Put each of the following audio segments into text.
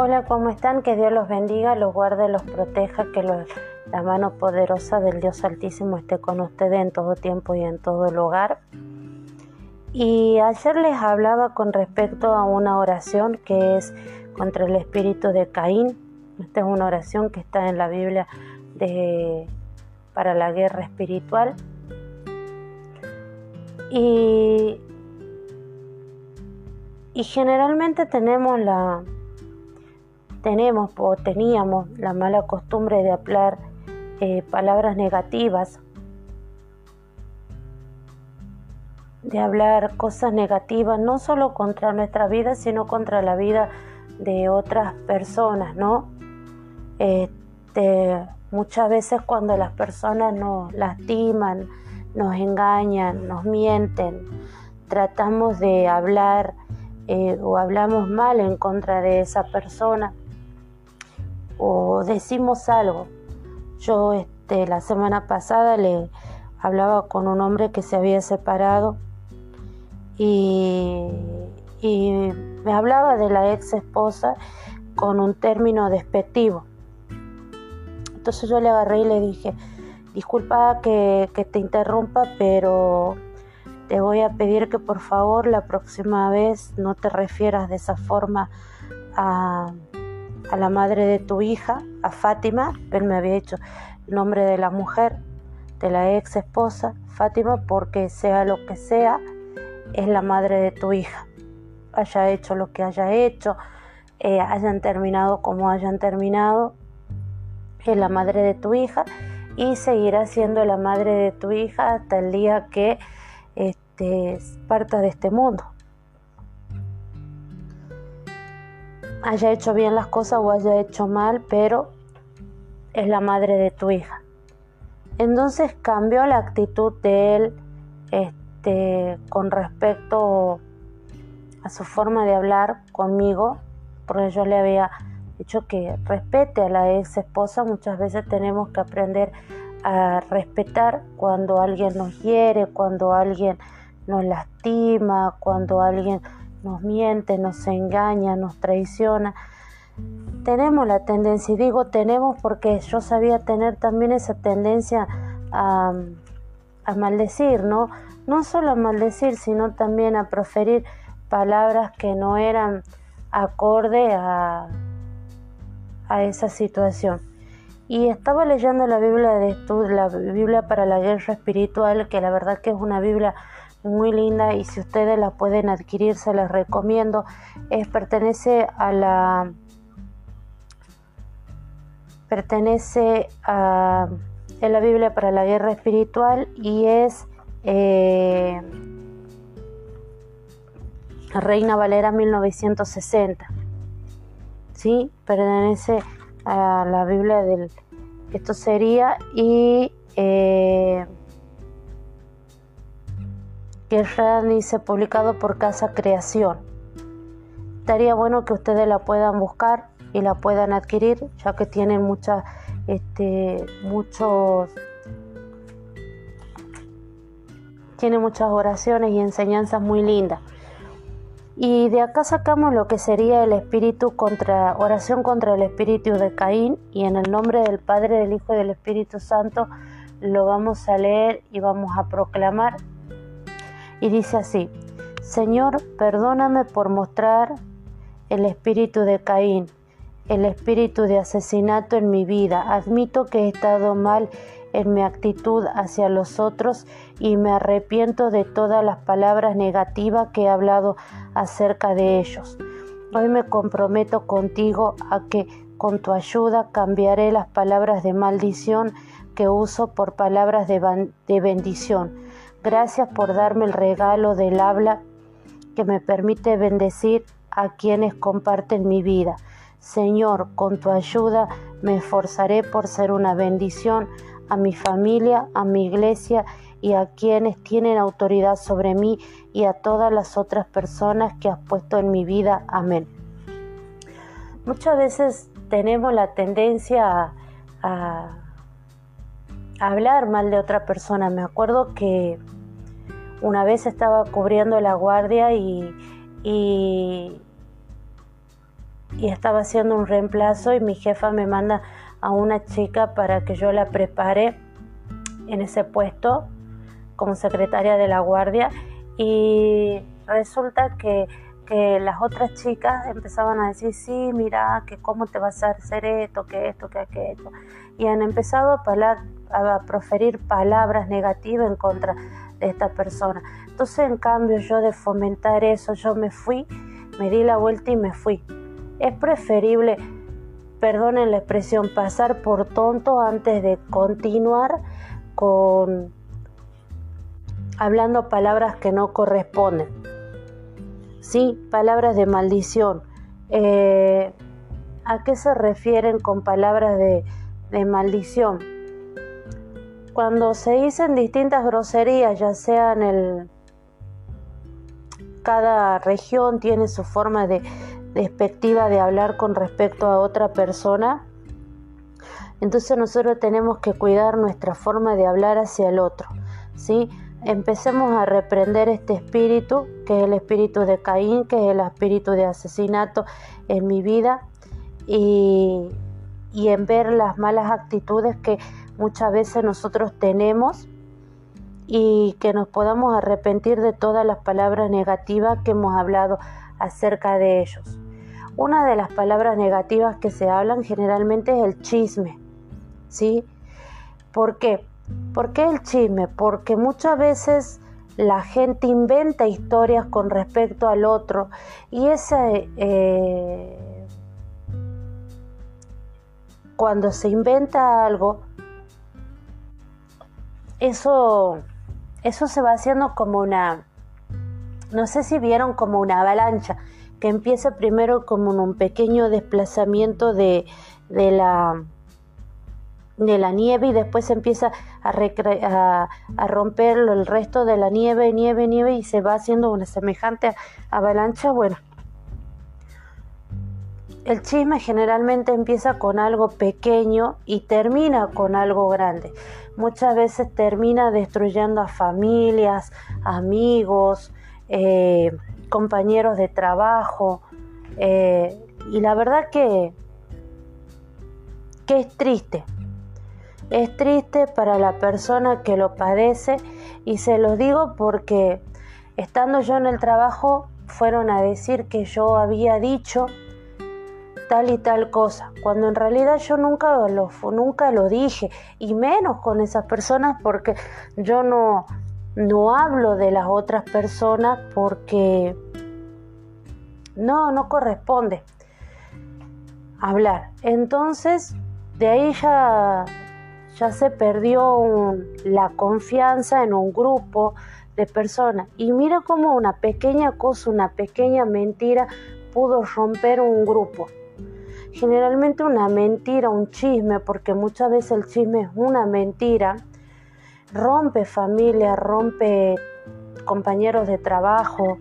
Hola, ¿cómo están? Que Dios los bendiga, los guarde, los proteja, que la mano poderosa del Dios Altísimo esté con ustedes en todo tiempo y en todo lugar. Y ayer les hablaba con respecto a una oración que es contra el espíritu de Caín. Esta es una oración que está en la Biblia para la guerra espiritual. Y generalmente tenemos la, tenemos o teníamos la mala costumbre de hablar eh, palabras negativas, de hablar cosas negativas, no solo contra nuestra vida, sino contra la vida de otras personas, ¿no? Este, muchas veces cuando las personas nos lastiman, nos engañan, nos mienten, tratamos de hablar eh, o hablamos mal en contra de esa persona o decimos algo. Yo este, la semana pasada le hablaba con un hombre que se había separado y, y me hablaba de la ex esposa con un término despectivo. Entonces yo le agarré y le dije, disculpa que, que te interrumpa, pero te voy a pedir que por favor la próxima vez no te refieras de esa forma a, a la madre de tu hija, a Fátima, él me había dicho el nombre de la mujer, de la ex esposa, Fátima, porque sea lo que sea, es la madre de tu hija. Haya hecho lo que haya hecho, eh, hayan terminado como hayan terminado, es la madre de tu hija y seguirá siendo la madre de tu hija hasta el día que este, parta de este mundo. Haya hecho bien las cosas o haya hecho mal, pero es la madre de tu hija. Entonces cambió la actitud de él este, con respecto a su forma de hablar conmigo, porque yo le había dicho que respete a la ex esposa. Muchas veces tenemos que aprender a respetar cuando alguien nos hiere, cuando alguien nos lastima, cuando alguien nos miente, nos engaña, nos traiciona. Tenemos la tendencia, y digo tenemos porque yo sabía tener también esa tendencia a, maldecir, ¿no? No solo a maldecir, sino también a proferir palabras que no eran acorde a, esa situación. Y estaba leyendo la Biblia de la Biblia para la guerra espiritual, que la verdad que es una Biblia muy linda y si ustedes la pueden adquirir se las recomiendo. Es, pertenece a la pertenece a la Biblia para la guerra espiritual y es eh, Reina Valera 1960. ¿Sí? Pertenece a la Biblia del... Esto sería y... Eh, que dice publicado por Casa Creación. Estaría bueno que ustedes la puedan buscar y la puedan adquirir, ya que tienen muchas, este, muchos, tiene muchas oraciones y enseñanzas muy lindas. Y de acá sacamos lo que sería el espíritu contra, oración contra el espíritu de Caín, y en el nombre del Padre, del Hijo y del Espíritu Santo lo vamos a leer y vamos a proclamar y dice así, Señor, perdóname por mostrar el espíritu de Caín, el espíritu de asesinato en mi vida. Admito que he estado mal en mi actitud hacia los otros y me arrepiento de todas las palabras negativas que he hablado acerca de ellos. Hoy me comprometo contigo a que con tu ayuda cambiaré las palabras de maldición que uso por palabras de, de bendición Gracias por darme el regalo del habla que me permite bendecir a quienes comparten mi vida. Señor, con tu ayuda me esforzaré por ser una bendición a mi familia, a mi iglesia y a quienes tienen autoridad sobre mí y a todas las otras personas que has puesto en mi vida. Amén. Muchas veces tenemos la tendencia a, hablar mal de otra persona. Me acuerdo que una vez estaba cubriendo la guardia y, y, estaba haciendo un reemplazo y mi jefa me manda a una chica para que yo la prepare en ese puesto como secretaria de la guardia y resulta que, las otras chicas empezaban a decir, sí, mira, que cómo te vas a hacer esto, que esto, que aquello. Y han empezado a, a proferir palabras negativas en contra de esta persona. Entonces, en cambio, yo de fomentar eso, yo me fui, me di la vuelta y me fui. Es preferible, perdonen la expresión, pasar por tonto antes de continuar con hablando palabras que no corresponden. Sí, palabras de maldición. Eh, ¿A qué se refieren con palabras de, de maldición? Cuando se dicen distintas groserías, ya sea en el... Cada región tiene su forma de despectiva de hablar con respecto a otra persona. Entonces nosotros tenemos que cuidar nuestra forma de hablar hacia el otro, ¿sí? Empecemos a reprender este espíritu, que es el espíritu de Caín, que es el espíritu de asesinato en mi vida, y, en ver las malas actitudes que muchas veces nosotros tenemos y que nos podamos arrepentir de todas las palabras negativas que hemos hablado acerca de ellos. Una de las palabras negativas que se hablan generalmente es el chisme, ¿sí? ¿Por qué? ¿Por qué el chisme? Porque muchas veces la gente inventa historias con respecto al otro y ese, eh, cuando se inventa algo, eso, eso se va haciendo como una, no sé si vieron como una avalancha, que empieza primero como en un pequeño desplazamiento de, de la de la nieve y después empieza a, a, romper el resto de la nieve, nieve, nieve y se va haciendo una semejante avalancha. Bueno, el chisme generalmente empieza con algo pequeño y termina con algo grande. Muchas veces termina destruyendo a familias, amigos, eh, compañeros de trabajo. Eh, y la verdad que, que es triste, es triste para la persona que lo padece y se los digo porque estando yo en el trabajo fueron a decir que yo había dicho tal y tal cosa, cuando en realidad yo nunca lo, nunca lo dije, y menos con esas personas porque yo no, no hablo de las otras personas porque no, no corresponde hablar. Entonces, de ahí ya ya se perdió la confianza en un grupo de personas. Y mira cómo una pequeña cosa, una pequeña mentira pudo romper un grupo. Generalmente una mentira, un chisme, porque muchas veces el chisme es una mentira, rompe familia, rompe compañeros de trabajo.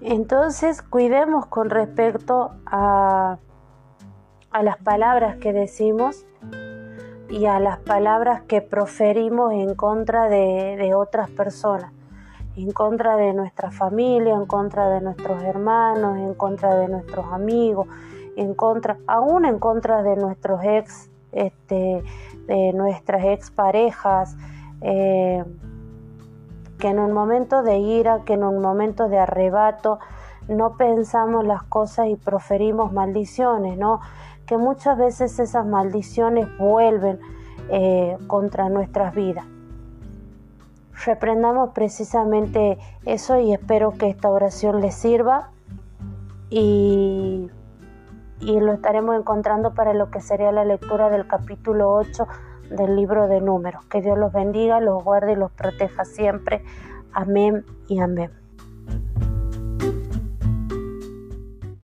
Entonces cuidemos con respecto a, a las palabras que decimos y a las palabras que proferimos en contra de, otras personas, en contra de nuestra familia, en contra de nuestros hermanos, en contra de nuestros amigos, en contra, aún en contra de nuestros ex, este, de nuestras ex parejas, eh, que en un momento de ira, que en un momento de arrebato, no pensamos las cosas y proferimos maldiciones, ¿no? Que muchas veces esas maldiciones vuelven eh, contra nuestras vidas. Reprendamos precisamente eso y espero que esta oración les sirva y, y lo estaremos encontrando para lo que sería la lectura del capítulo 8 del libro de números. Que Dios los bendiga, los guarde y los proteja siempre. Amén y amén.